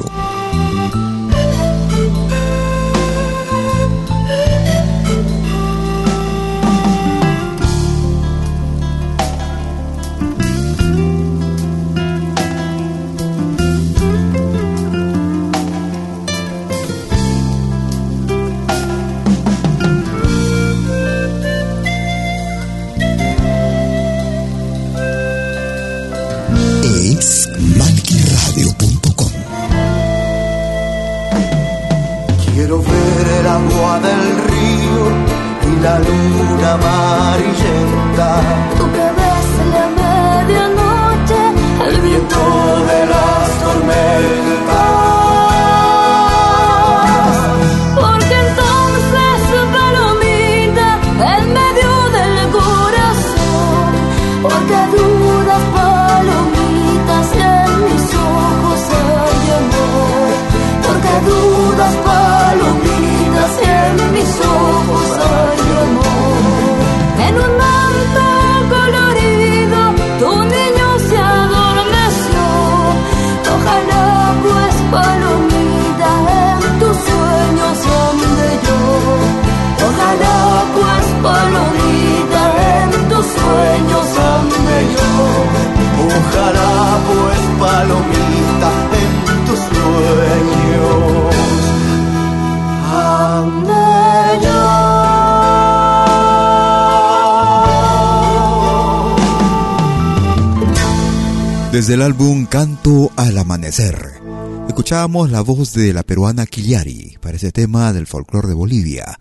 Desde el álbum Canto al Amanecer, escuchábamos la voz de la peruana Quillari para ese tema del folclore de Bolivia,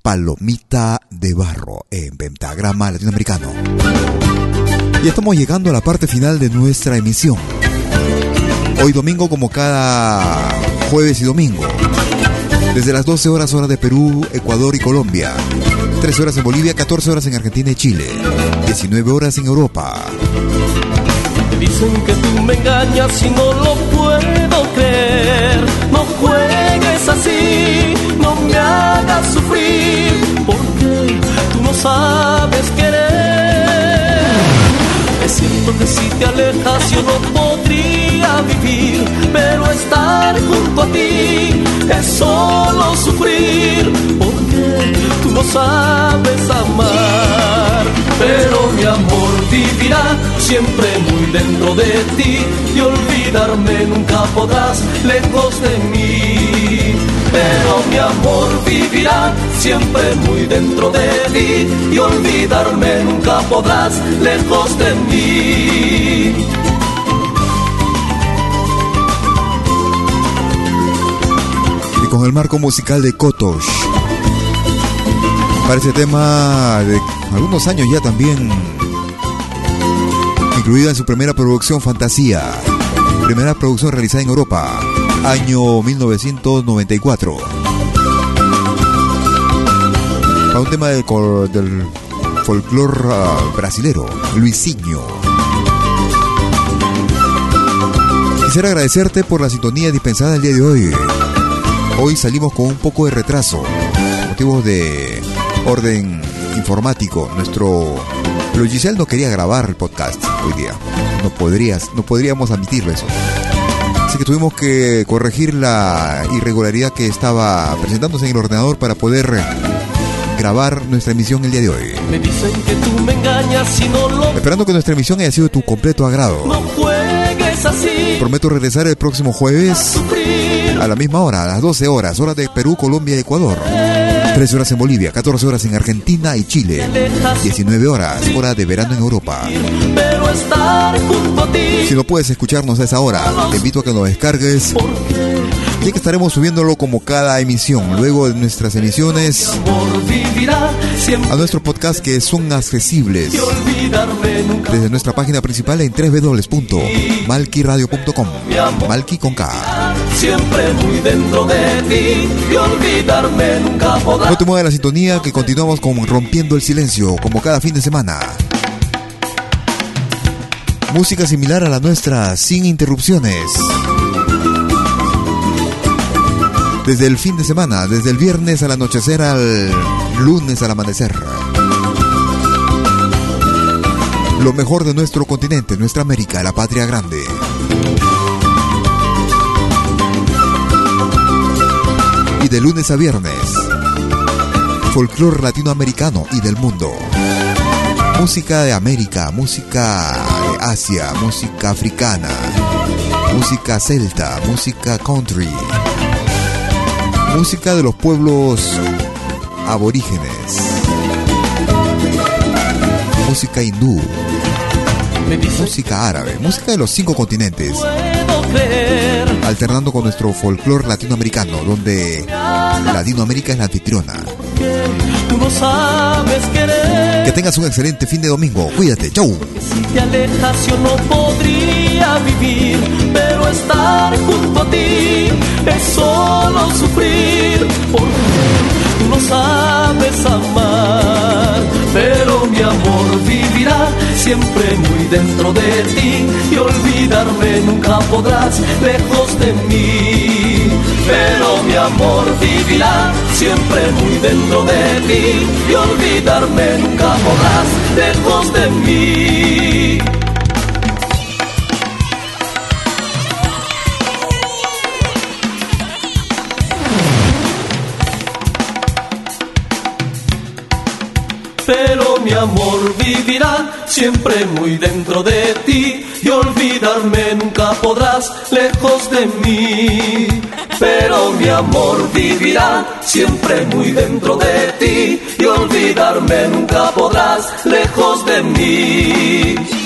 Palomita de Barro, en pentagrama latinoamericano. Y estamos llegando a la parte final de nuestra emisión. Hoy domingo como cada jueves y domingo. Desde las 12 horas hora de Perú, Ecuador y Colombia. 13 horas en Bolivia, 14 horas en Argentina y Chile. 19 horas en Europa. Dicen que tú me engañas y no lo puedo creer. No juegues así, no me hagas sufrir, porque tú no sabes querer. Es cierto que si te alejas yo no podría vivir, pero estar junto a ti es solo sufrir, porque tú no sabes amar. Pero mi amor vivirá siempre muy dentro de ti y olvidarme nunca podrás lejos de mí. Pero mi amor vivirá siempre muy dentro de ti y olvidarme nunca podrás lejos de mí. Y con el marco musical de Kotosh. Para este tema de algunos años ya también incluida en su primera producción Fantasía, primera producción realizada en Europa, año 1994. Para un tema del, del folclore ah, brasilero, Luisinho. Quisiera agradecerte por la sintonía dispensada el día de hoy. Hoy salimos con un poco de retraso, motivos de orden informático. Nuestro pero Giselle no quería grabar el podcast hoy día. No podrías, no podríamos admitirlo eso. Así que tuvimos que corregir la irregularidad que estaba presentándose en el ordenador para poder grabar nuestra emisión el día de hoy. Me dicen que tú me engañas y no lo Esperando que nuestra emisión haya sido de tu completo agrado. no juegues así. Prometo regresar el próximo jueves a la misma hora, a las 12 horas, hora de Perú, Colombia y Ecuador. 13 horas en Bolivia, 14 horas en Argentina y Chile. 19 horas, hora de verano en Europa. Si no puedes escucharnos a esa hora, te invito a que lo descargues. Ya que estaremos subiéndolo como cada emisión, luego de nuestras emisiones a nuestro podcast que son accesibles desde nuestra página principal en www.malquiradio.com. Malqui con K. Siempre muy dentro de ti y olvidarme nunca podrá. No te muevas de la sintonía que continuamos con Rompiendo el Silencio, como cada fin de semana. Música similar a la nuestra, sin interrupciones. Desde el fin de semana, desde el viernes al anochecer al lunes al amanecer. Lo mejor de nuestro continente, nuestra América, la patria grande. Y de lunes a viernes, folclore latinoamericano y del mundo. Música de América, música de Asia, música africana, música celta, música country, música de los pueblos aborígenes, música hindú, música árabe, música de los cinco continentes, alternando con nuestro folclore latinoamericano, donde Latinoamérica es la anfitriona. Que tengas un excelente fin de domingo. Cuídate, chau. Si te alejas no vivir, pero estar junto a ti es solo sufrir, porque tú no sabes amar, pero mi amor vivirá siempre muy dentro de ti y olvidarme nunca podrás lejos de mí. Pero mi amor vivirá siempre muy dentro de ti y olvidarme nunca podrás lejos de mí. Pero mi amor vivirá siempre muy dentro de ti y olvidarme nunca podrás lejos de mí. Pero mi amor vivirá siempre muy dentro de ti y olvidarme nunca podrás lejos de mí.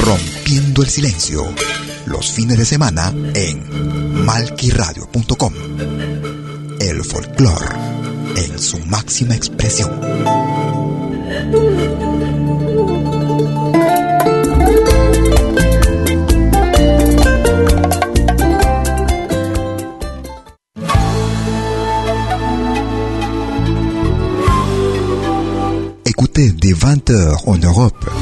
Rompiendo el Silencio. Los fines de semana en malquiradio.com. El folclore en su máxima expresión. Écoutez dès 20h en Europe